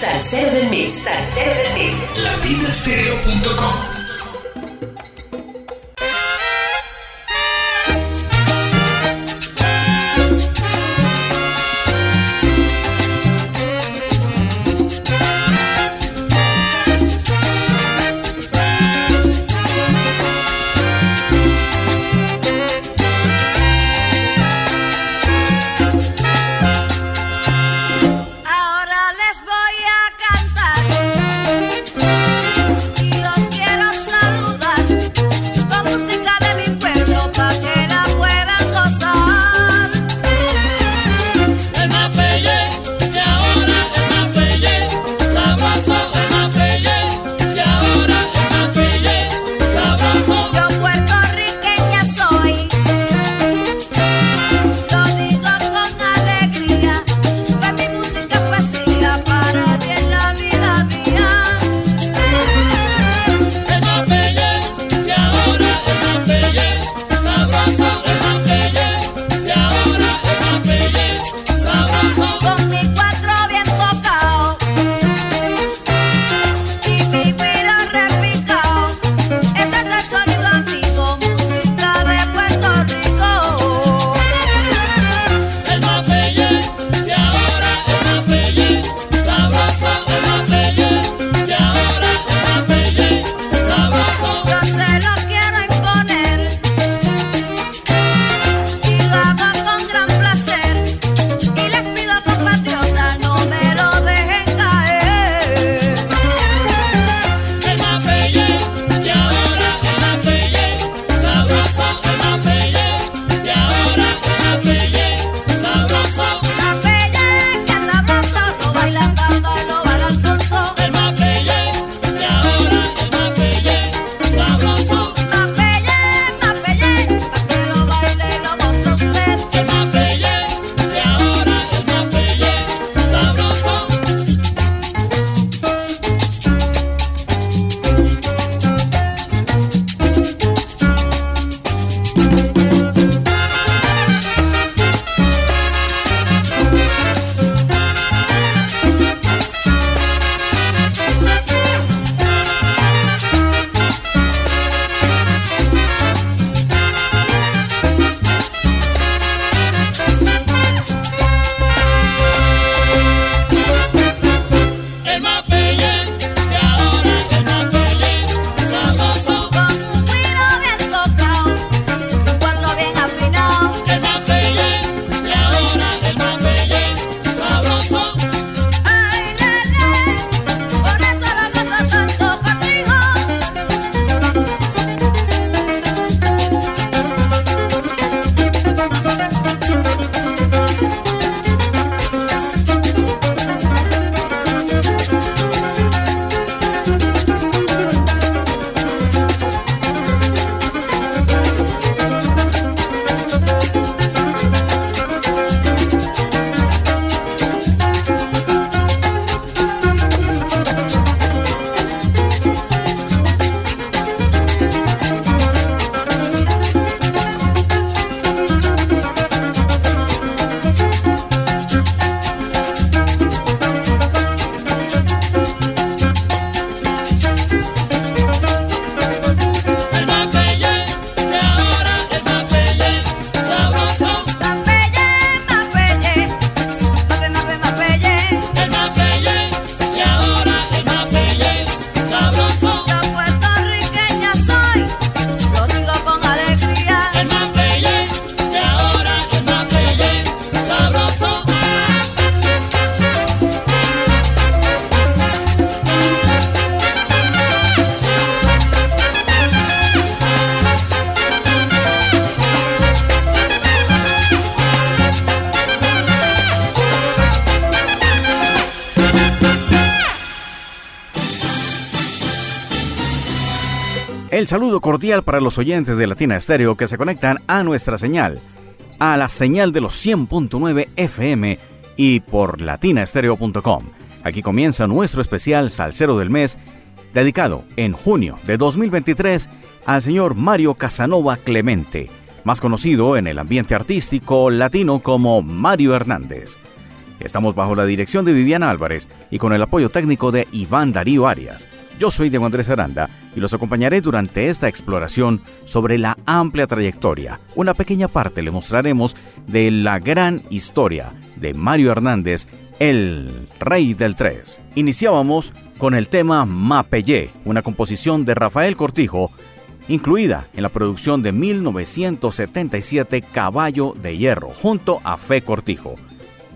Salsero del Mix. Salsero del Mix. Latinastereo.com El saludo cordial para los oyentes de Latina Estéreo que se conectan a nuestra señal, a la señal de los 100.9 FM y por latinaestereo.com. Aquí comienza nuestro especial Salcero del Mes, dedicado en junio de 2023 al señor Mario Casanova Clemente, más conocido en el ambiente artístico latino como Mario Hernández. Estamos bajo la dirección de Viviana Álvarez y con el apoyo técnico de Iván Darío Arias. Yo soy Diego Andrés Aranda y los acompañaré durante esta exploración sobre la amplia trayectoria. Una pequeña parte le mostraremos de la gran historia de Mario Hernández, el rey del tres. Iniciábamos con el tema Mapellé, una composición de Rafael Cortijo, incluida en la producción de 1977 Caballo de Hierro, junto a Fe Cortijo.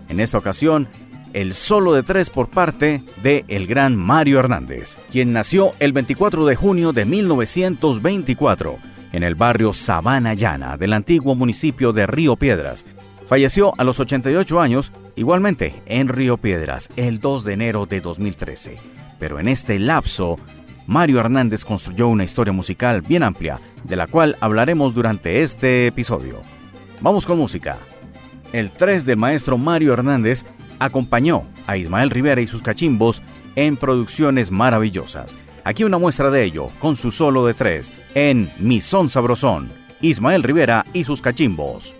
En esta ocasión, el solo de tres por parte de el gran Mario Hernández, quien nació el 24 de junio de 1924 en el barrio Sabana Llana del antiguo municipio de Río Piedras. Falleció a los 88 años, igualmente en Río Piedras, el 2 de enero de 2013. Pero en este lapso, Mario Hernández construyó una historia musical bien amplia, de la cual hablaremos durante este episodio. Vamos con música. El 3 del maestro Mario Hernández acompañó a Ismael Rivera y sus cachimbos en producciones maravillosas. Aquí una muestra de ello con su solo de tres en Mi Son Sabrosón, Ismael Rivera y sus cachimbos.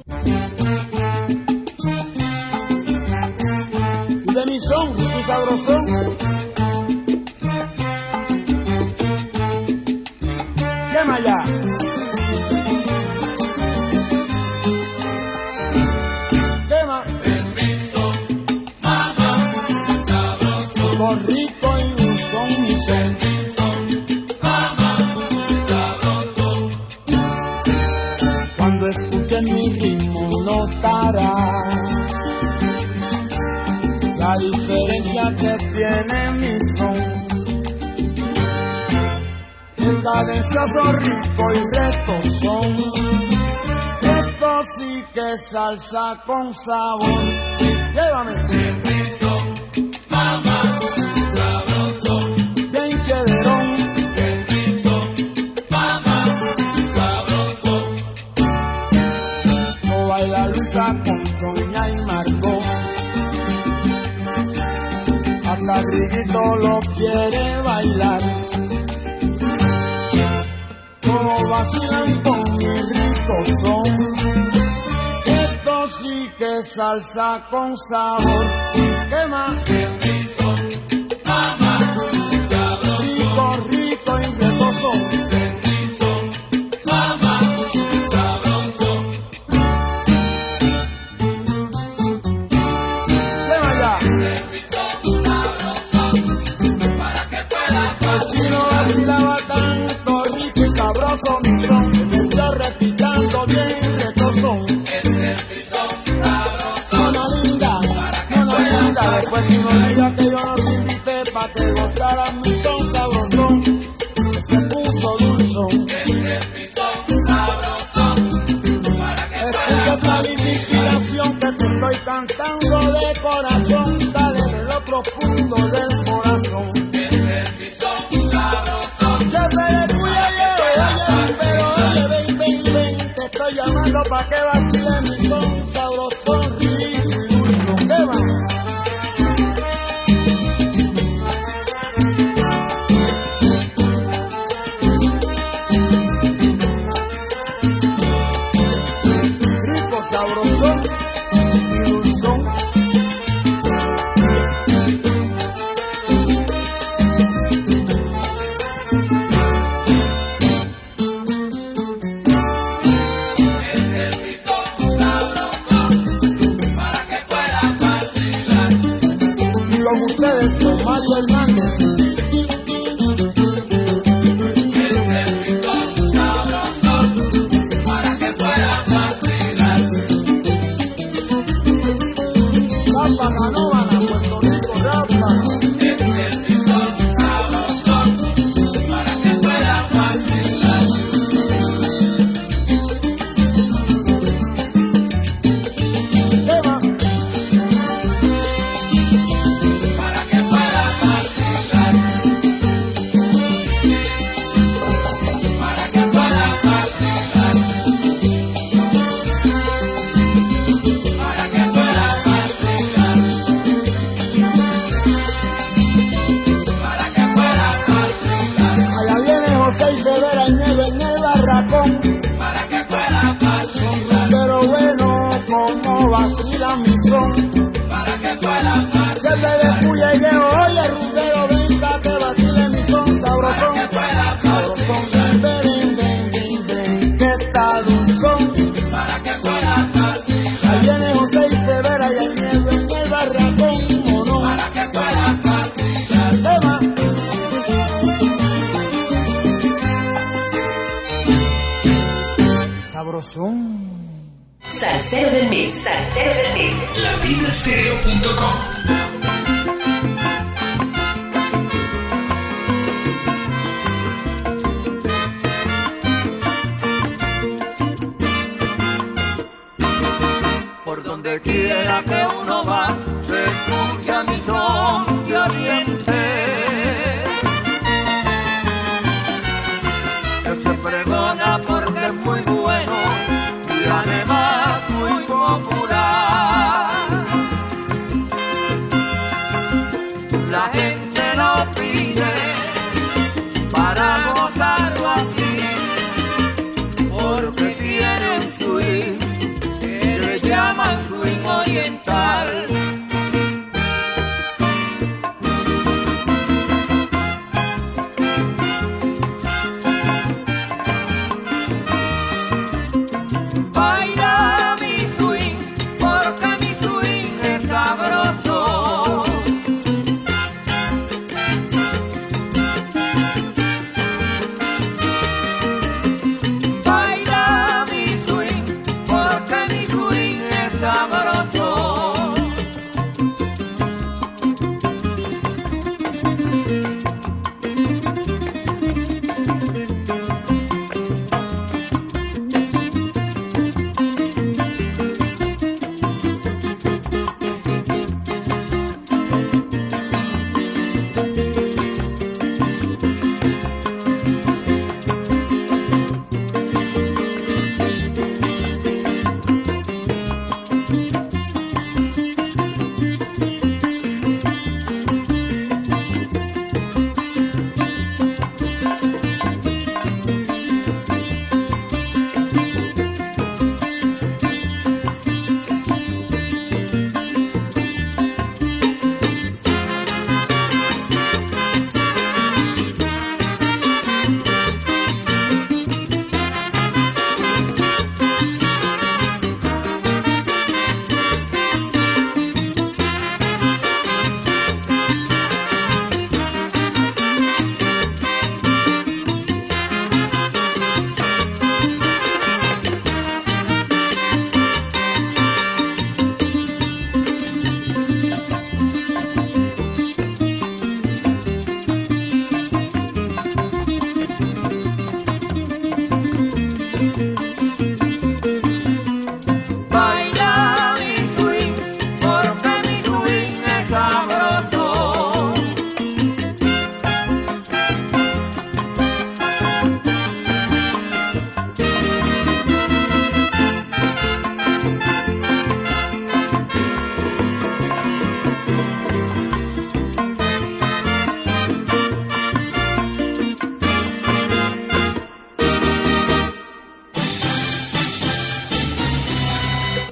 Cadencioso, rico y reto son. Esto que salsa con sabor. Llévame. El mamá, sabroso. Bien quederón. El mamá, sabroso. No baila Luisa con Doña y Marco. Hasta Riguito lo quiere bailar vacilan con mi rico son. Esto sí que salsa con sabor. ¿Qué más? son.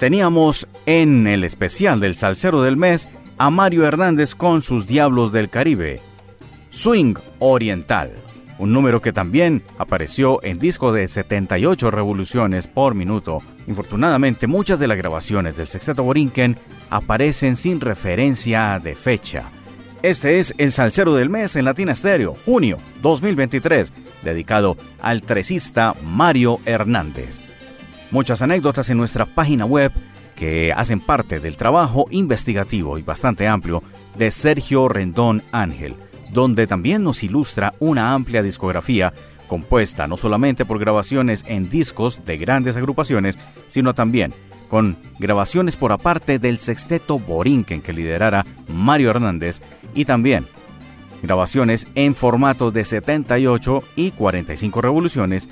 Teníamos en el especial del Salsero del Mes a Mario Hernández con sus Diablos del Caribe. Swing Oriental, un número que también apareció en disco de 78 revoluciones por minuto. Infortunadamente, muchas de las grabaciones del Sexteto Borinquen aparecen sin referencia de fecha. Este es el Salsero del Mes en Latina Stereo, junio 2023, dedicado al tresista Mario Hernández muchas anécdotas en nuestra página web que hacen parte del trabajo investigativo y bastante amplio de Sergio Rendón Ángel, donde también nos ilustra una amplia discografía compuesta no solamente por grabaciones en discos de grandes agrupaciones, sino también con grabaciones por aparte del sexteto Borinquen que liderara Mario Hernández y también grabaciones en formatos de 78 y 45 revoluciones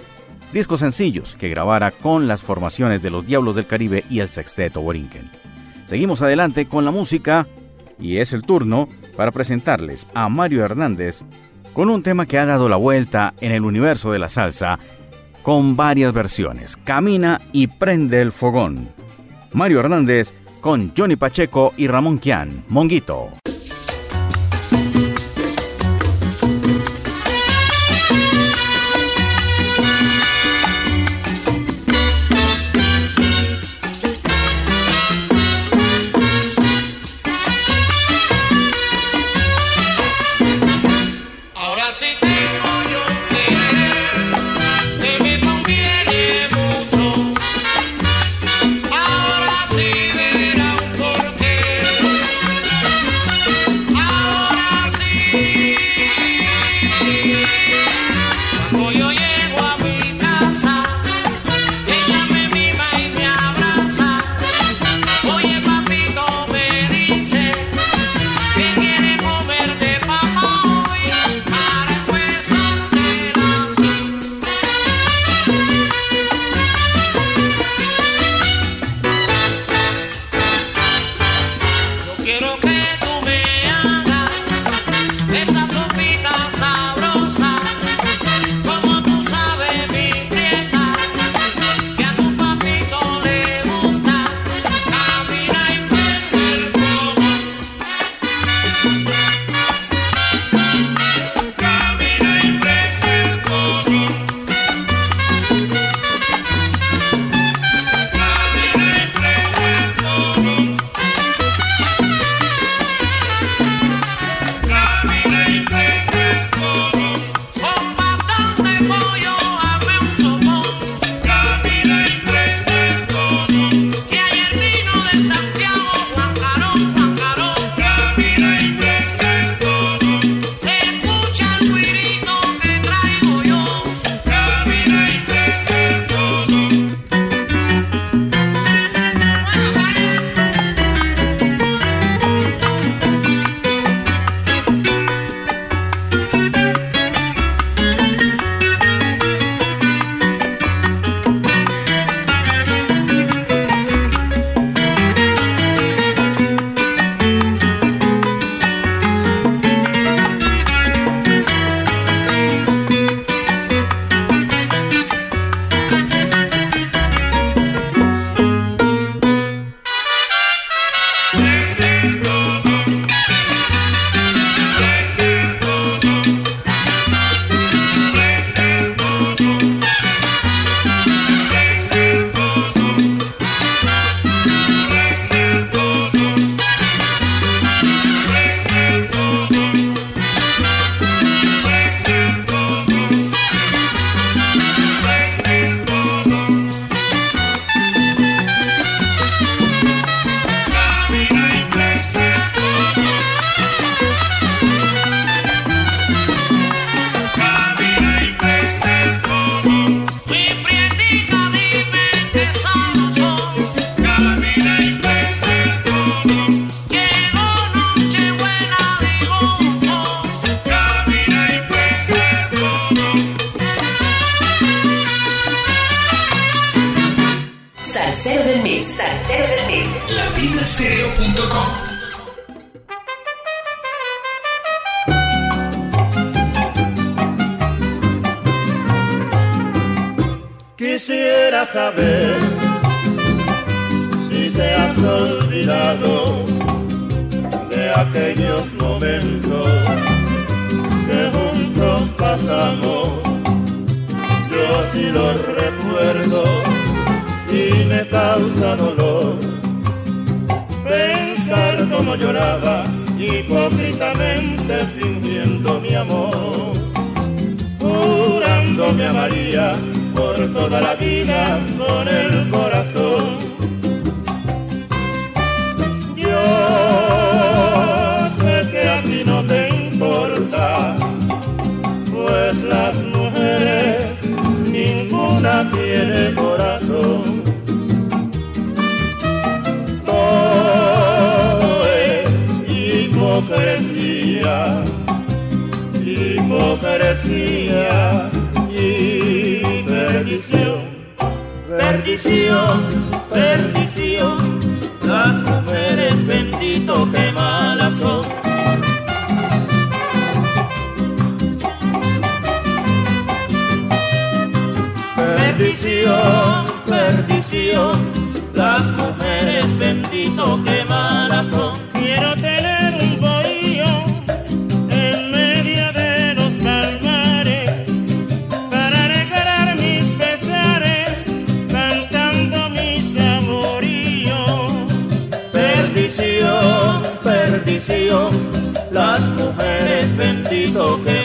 discos sencillos que grabara con las formaciones de los Diablos del Caribe y el Sexteto Borinquen. Seguimos adelante con la música y es el turno para presentarles a Mario Hernández con un tema que ha dado la vuelta en el universo de la salsa con varias versiones. Camina y prende el fogón. Mario Hernández con Johnny Pacheco y Ramón Kian, Monguito. lloraba, hipócritamente fingiendo mi amor, jurándome a María por toda la vida con el corazón. Yo sé que a ti no te importa, pues las mujeres, ninguna tiene corazón. hipocresía, hipocresía y perdición, perdición, perdición. Las mujeres, bendito, que malas son. bendición. Okay.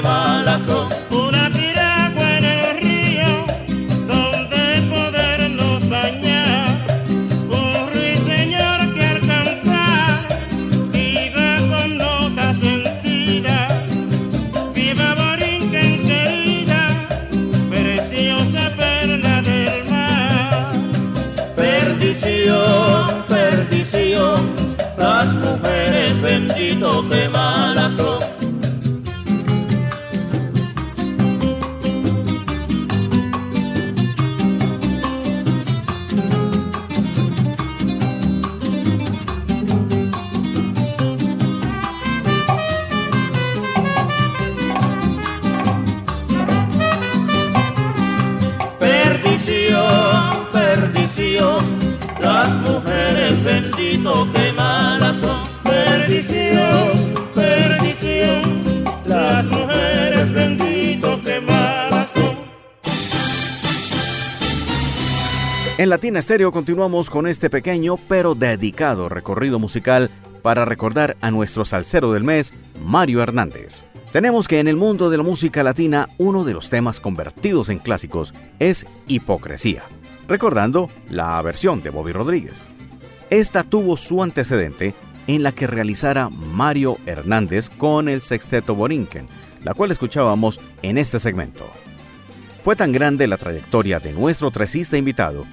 En Latina Estéreo continuamos con este pequeño pero dedicado recorrido musical para recordar a nuestro salsero del mes, Mario Hernández. Tenemos que en el mundo de la música latina uno de los temas convertidos en clásicos es Hipocresía, recordando la versión de Bobby Rodríguez. Esta tuvo su antecedente en la que realizara Mario Hernández con el sexteto Borinquen, la cual escuchábamos en este segmento. Fue tan grande la trayectoria de nuestro tresista invitado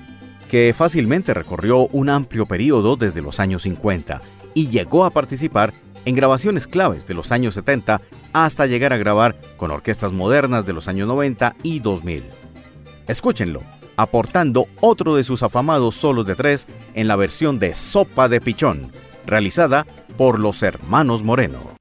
que fácilmente recorrió un amplio periodo desde los años 50 y llegó a participar en grabaciones claves de los años 70 hasta llegar a grabar con orquestas modernas de los años 90 y 2000. Escúchenlo, aportando otro de sus afamados solos de tres en la versión de Sopa de Pichón, realizada por los hermanos Moreno.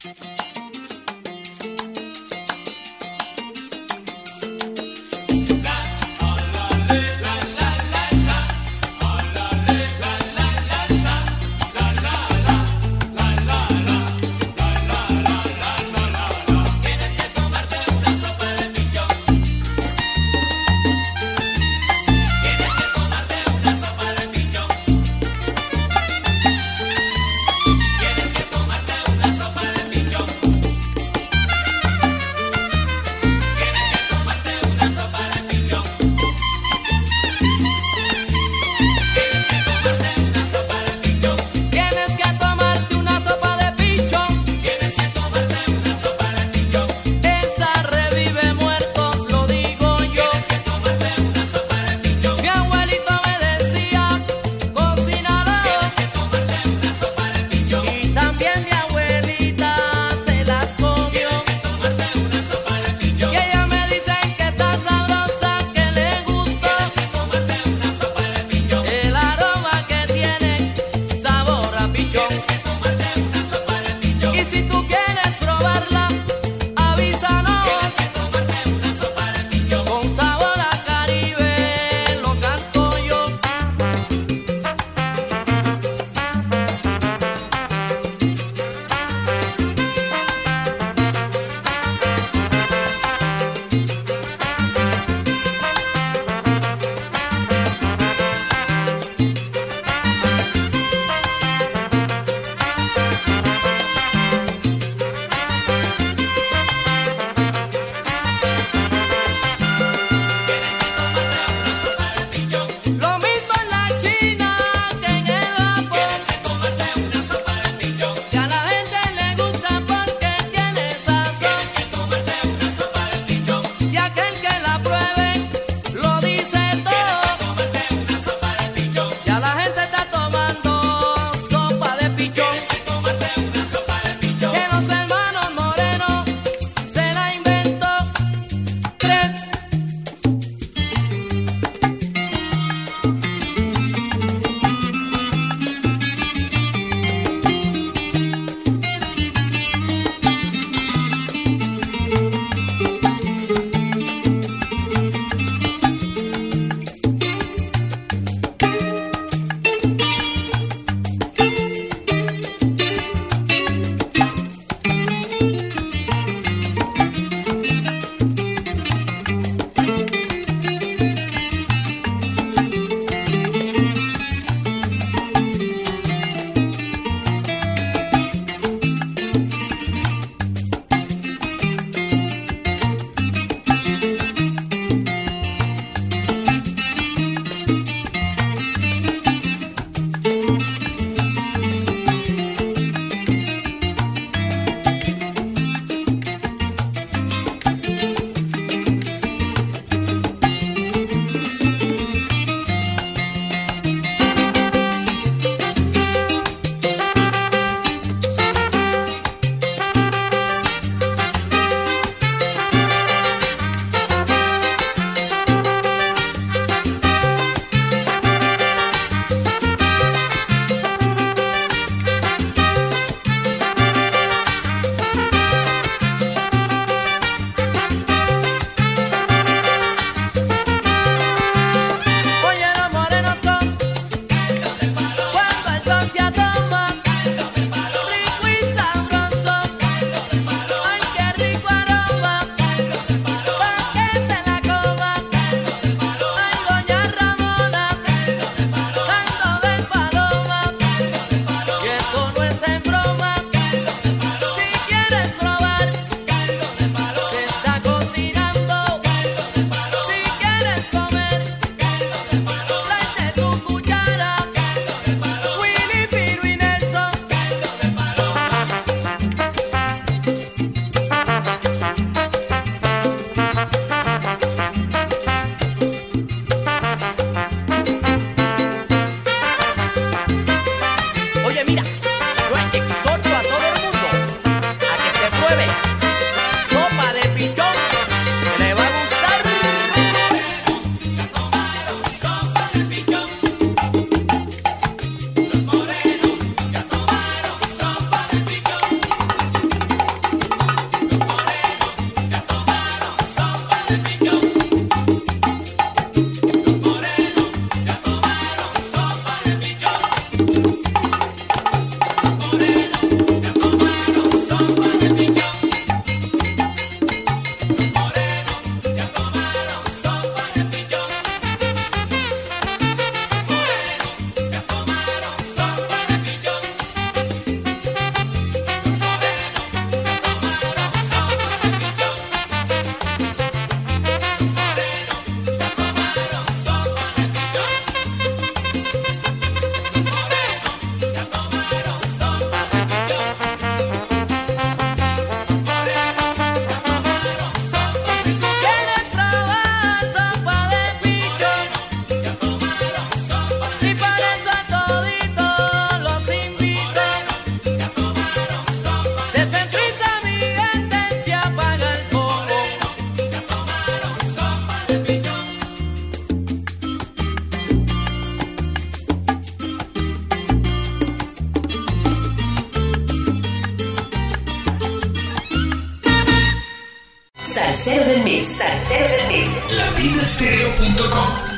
Tercero del mes. Tercero del mes. Latinastereo.com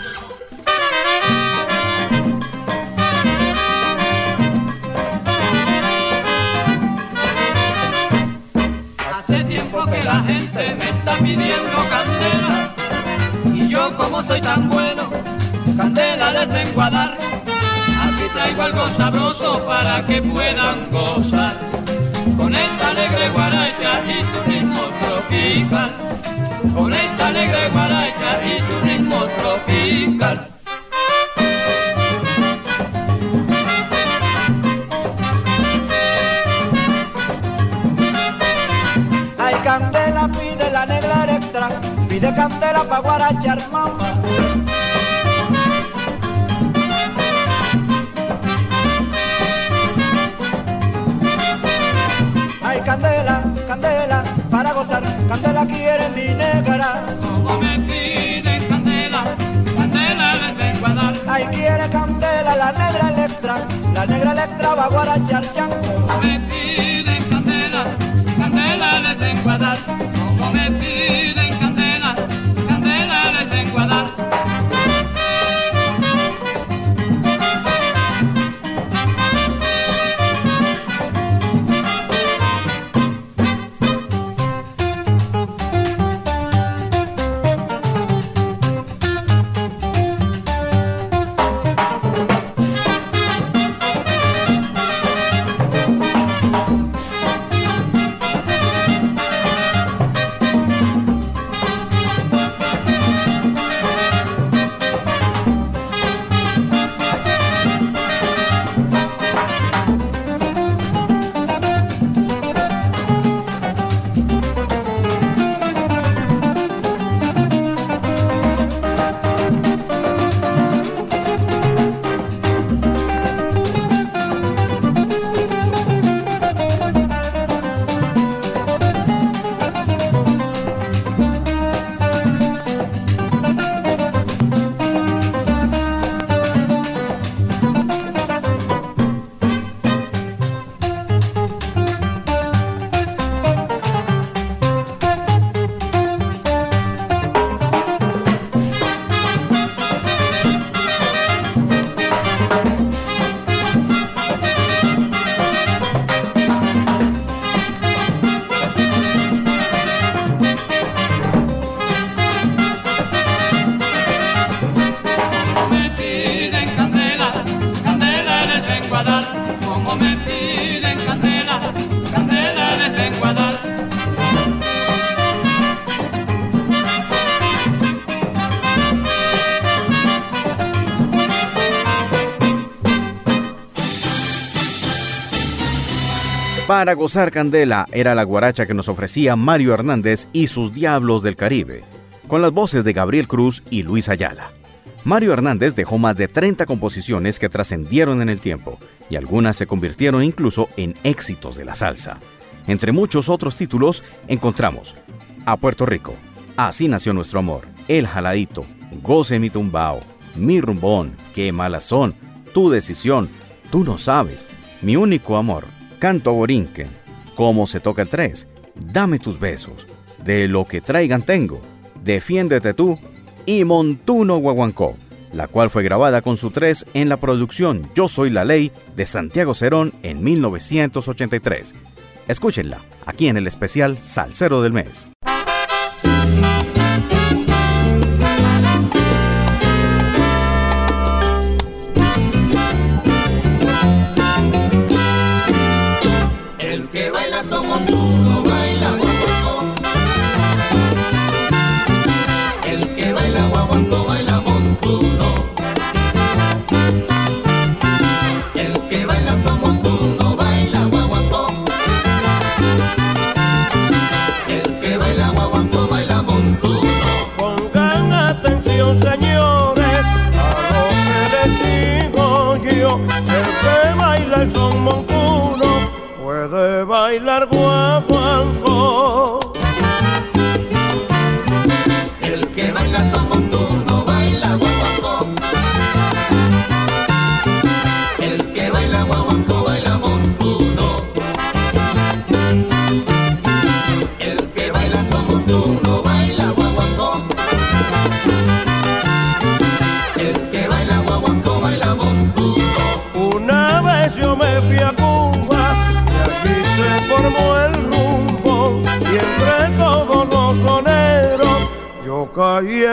la gente me está pidiendo candela y yo como soy tan bueno, candela les tengo a dar. Aquí traigo algo sabroso para que puedan gozar con esta alegre guaracha y su ritmo tropical, con esta alegre guaracha y su ritmo tropical. Ay, candela pide la negra electra, pide candela pa' guarachar mamá. candela, candela, para gozar, candela quiere mi negra. Como me piden candela, candela les vengo a dar. Ay, quiere candela, la negra electra, la negra electra va a guarachar chango. Como me piden candela, candela les vengo a dar. Como me piden Para gozar candela era la guaracha que nos ofrecía Mario Hernández y sus Diablos del Caribe, con las voces de Gabriel Cruz y Luis Ayala. Mario Hernández dejó más de 30 composiciones que trascendieron en el tiempo, y algunas se convirtieron incluso en éxitos de la salsa. Entre muchos otros títulos encontramos A Puerto Rico, Así nació nuestro amor, El Jaladito, Goce mi tumbao, Mi rumbón, Qué malas son, Tu decisión, Tú no sabes, Mi único amor, Canto borinquen, Cómo se toca el tres, Dame tus besos, De lo que traigan tengo, Defiéndete tú y Montuno Guaguancó, la cual fue grabada con su tres en la producción Yo Soy la Ley de Santiago Cerón en 1983. Escúchenla aquí en el especial Salcero del Mes.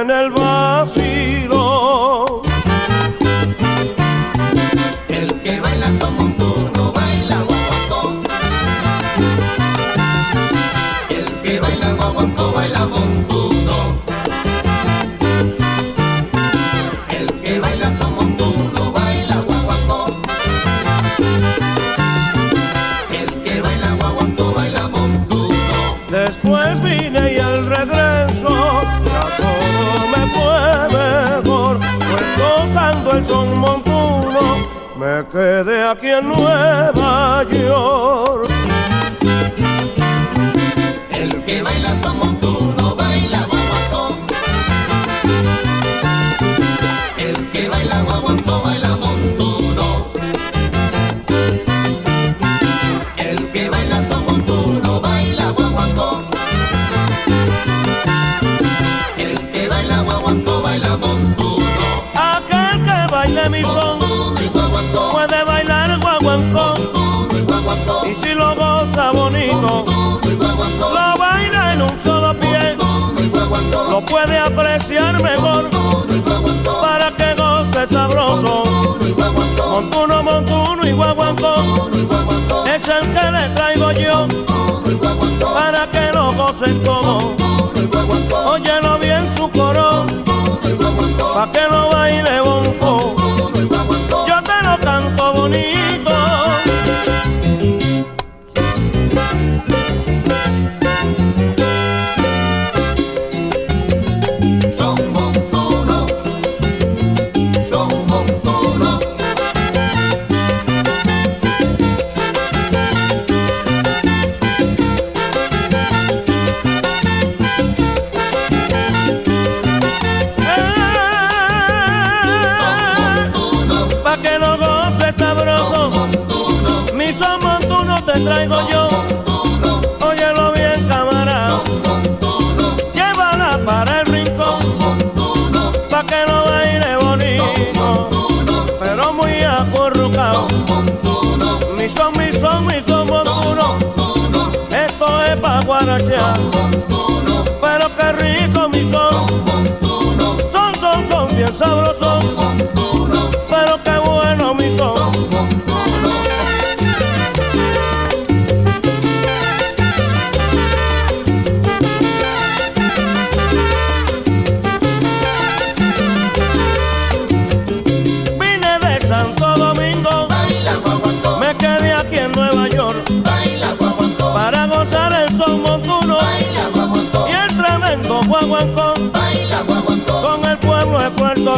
En el vacilo. Quedé aquí en Nueva York. El que baila somos tú, no baila guaguancó. El que baila guaguancó baila y si lo goza bonito, lo baila en un solo pie, lo puede apreciar mejor para que goce sabroso. Montuno. Montuno, y guaguancó es el que le traigo yo para que lo gocen guaguancó. Óyelo bien su coro, pa' que lo baile bonco. Yo te lo canto bonito. Traigo yo. Óyelo bien, camarada. Montuno. Llévala para el rincón, pa' que lo baile bonito. Pero muy acurrucado. Mi son, mi son, mi son. Montuno. Esto es pa' guarachear.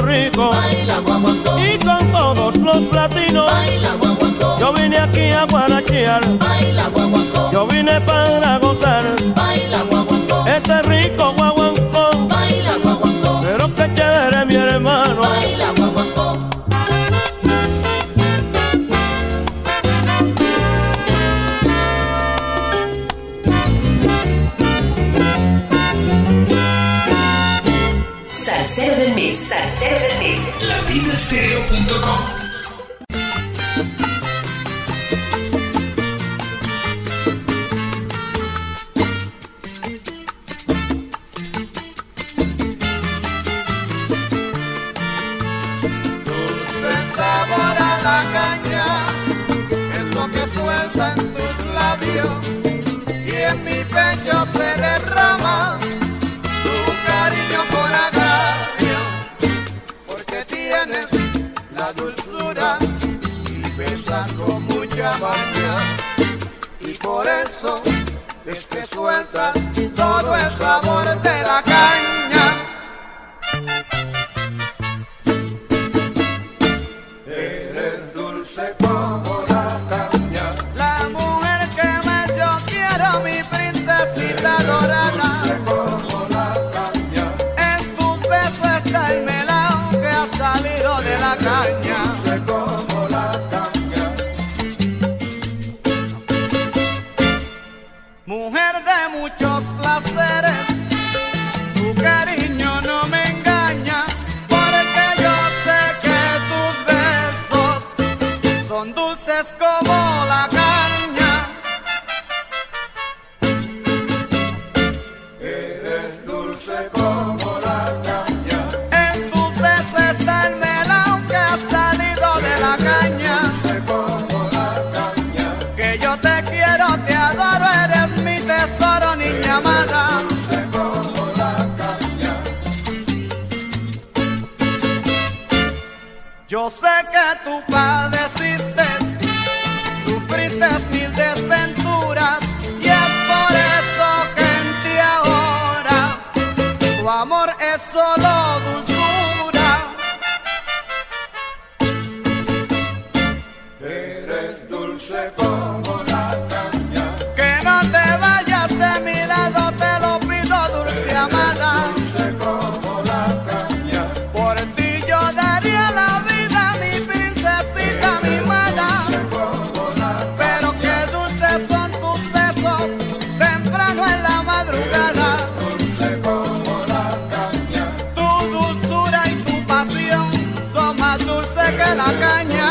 Rico Baila, y con todos los latinos. Yo vine aquí a guarachear. Yo vine para gozar. Baila, este rico guaguancó. Pero que chévere mi hermano. Latinastereo.com beso, es que sueltas todo el sabor de la dulce que la caña.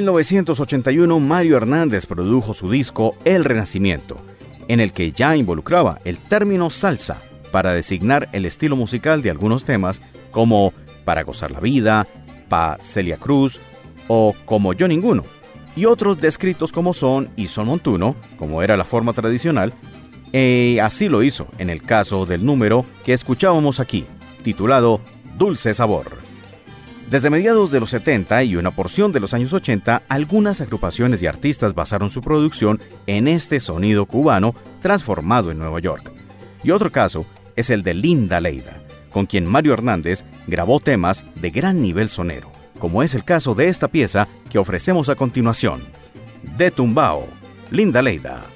1981, Mario Hernández produjo su disco El Renacimiento, en el que ya involucraba el término salsa para designar el estilo musical de algunos temas como Para gozar la vida, Pa Celia Cruz o Como yo ninguno, y otros descritos como son y son montuno, como era la forma tradicional, y así lo hizo en el caso del número que escuchábamos aquí, titulado Dulce Sabor. Desde mediados de los 70 y una porción de los años 80, algunas agrupaciones y artistas basaron su producción en este sonido cubano transformado en Nueva York. Y otro caso es el de Linda Leida, con quien Mario Hernández grabó temas de gran nivel sonero, como es el caso de esta pieza que ofrecemos a continuación. De Tumbao, Linda Leida.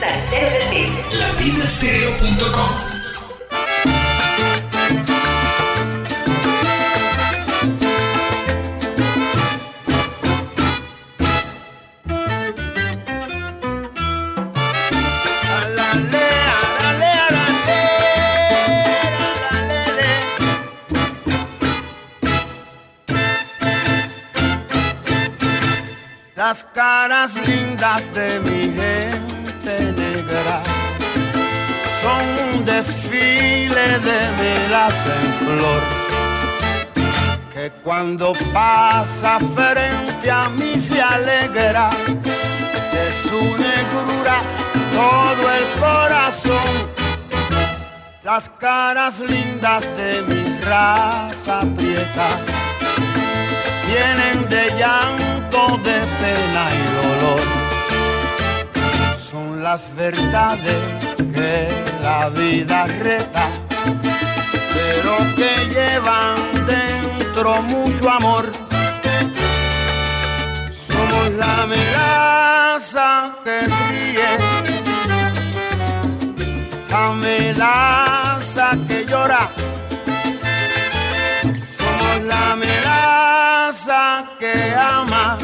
Mix. Latinastereo.com las caras lindas de mi en flor que cuando pasa frente a mí se alegra de su negrura todo el corazón las caras lindas de mi raza prieta vienen de llanto, de pena y dolor. Son las verdades que la vida reta, que llevan dentro mucho amor. Somos la melaza que ríe, la melaza que llora que ama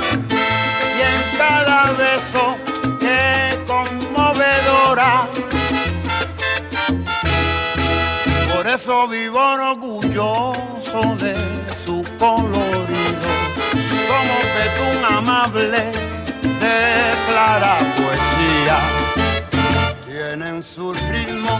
y en cada beso eso vivo orgulloso de su colorido. Somos un amable de clara poesía. Tienen su ritmo,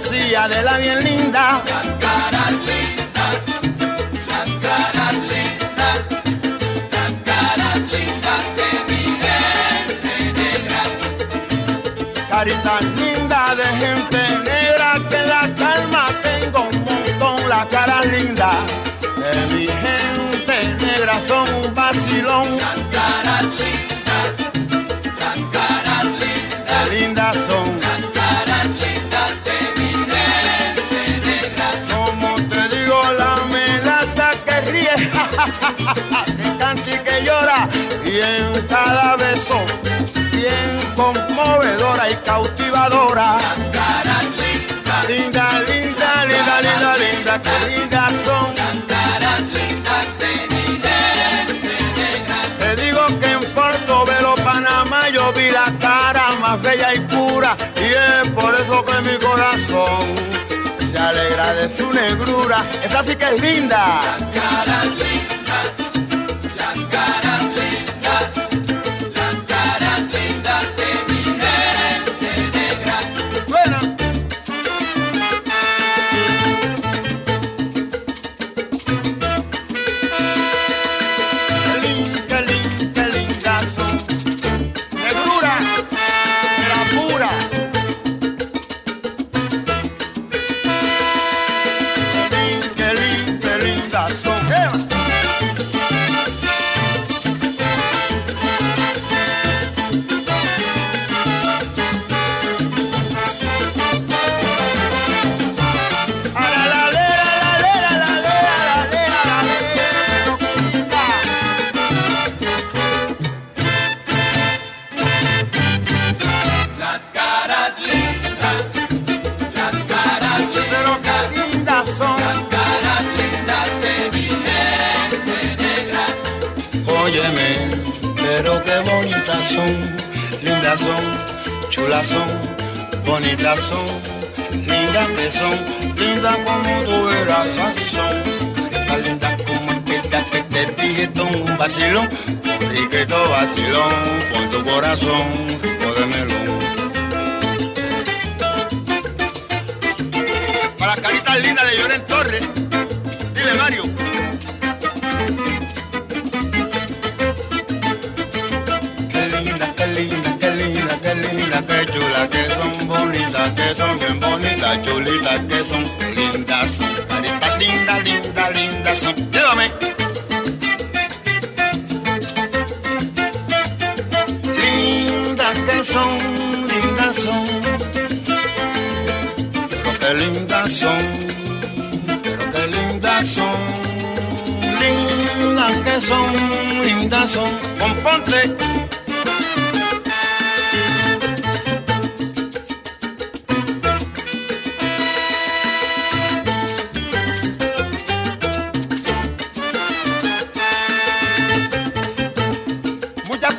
poesía de la bien linda. Las caras lindas. carita linda de gente negra que la calma tengo un montón la cara linda conmovedora y cautivadora. Las lindas, linda, linda, linda, linda, linda, que lindas son. Las caras lindas de mi gente. Te digo que en Portobelo, Panamá, yo vi la cara más bella y pura. Y es por eso que mi corazón se alegra de su negrura. Esa sí que es linda.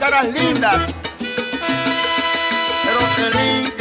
caras lindas. Pero feliz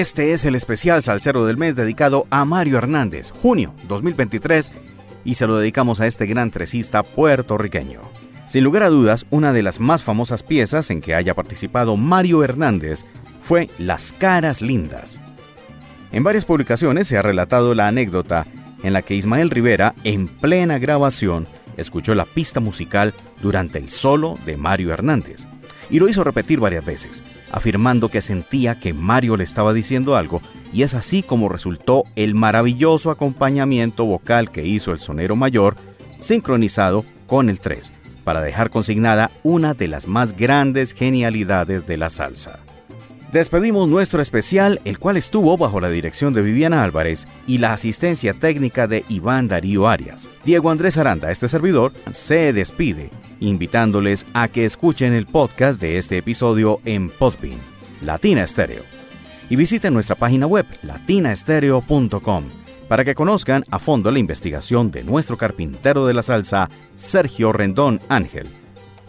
Este es el especial Salcero del mes dedicado a Mario Hernández, junio 2023, y se lo dedicamos a este gran tresista puertorriqueño. Sin lugar a dudas, una de las más famosas piezas en que haya participado Mario Hernández fue Las Caras Lindas. En varias publicaciones se ha relatado la anécdota en la que Ismael Rivera, en plena grabación, escuchó la pista musical durante el solo de Mario Hernández y lo hizo repetir varias veces, afirmando que sentía que Mario le estaba diciendo algo y es así como resultó el maravilloso acompañamiento vocal que hizo el sonero mayor, sincronizado con el 3, para dejar consignada una de las más grandes genialidades de la salsa. Despedimos nuestro especial, el cual estuvo bajo la dirección de Viviana Álvarez y la asistencia técnica de Iván Darío Arias. Diego Andrés Aranda, este servidor, se despide, invitándoles a que escuchen el podcast de este episodio en Podbean, Latina Estéreo. Y visiten nuestra página web, latinaestereo.com para que conozcan a fondo la investigación de nuestro carpintero de la salsa, Sergio Rendón Ángel,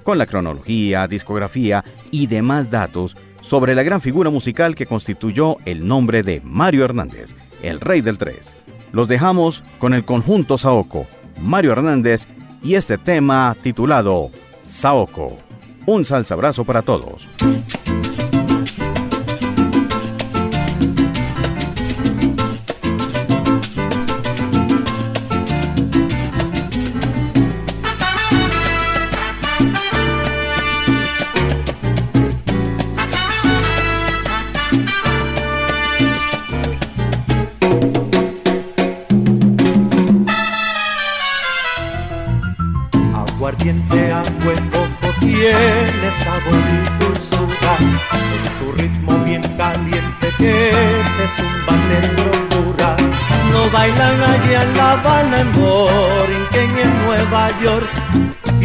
con la cronología, discografía y demás datos sobre la gran figura musical que constituyó el nombre de Mario Hernández, el rey del tres. Los dejamos con el conjunto Saoko, Mario Hernández y este tema titulado Saoko. Un salsa abrazo para todos.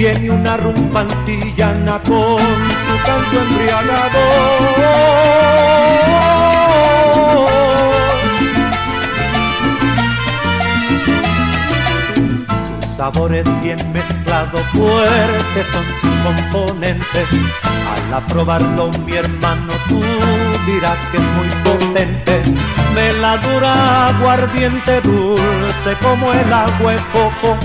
Tiene una rumpantillana con su canto embriagador. Sabores bien mezclados, fuertes son sus componentes. Al aprobarlo mi hermano tú dirás que es muy potente. Veladura aguardiente dulce como el agua de coco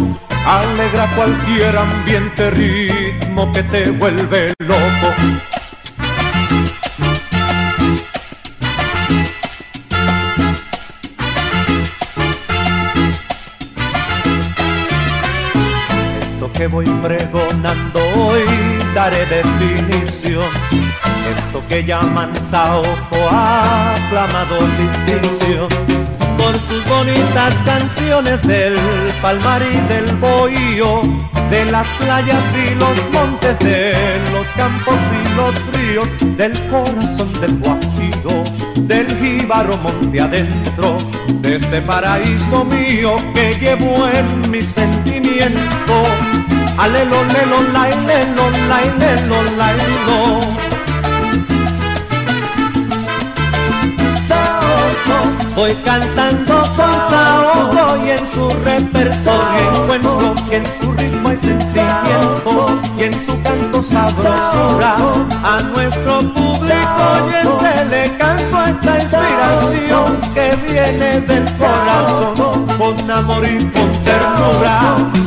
alegra cualquier ambiente, ritmo que te vuelve loco. Voy pregonando hoy daré definición. Esto que llaman Saoco ha aclamado distinción por sus bonitas canciones del palmar y del bohío, de las playas y los montes, de los campos y los ríos, del corazón del Guajiro, del jíbaro monte adentro, de ese paraíso mío que llevo en mi sentimiento. Alelo, lelo, lelo, la, lelo, la, Voy cantando con Saoco y en su repertorio encuentro que en su ritmo hay sentimiento y en su canto sabrosura. A nuestro público oyente le canto esta inspiración que viene del corazón con amor y con ternura.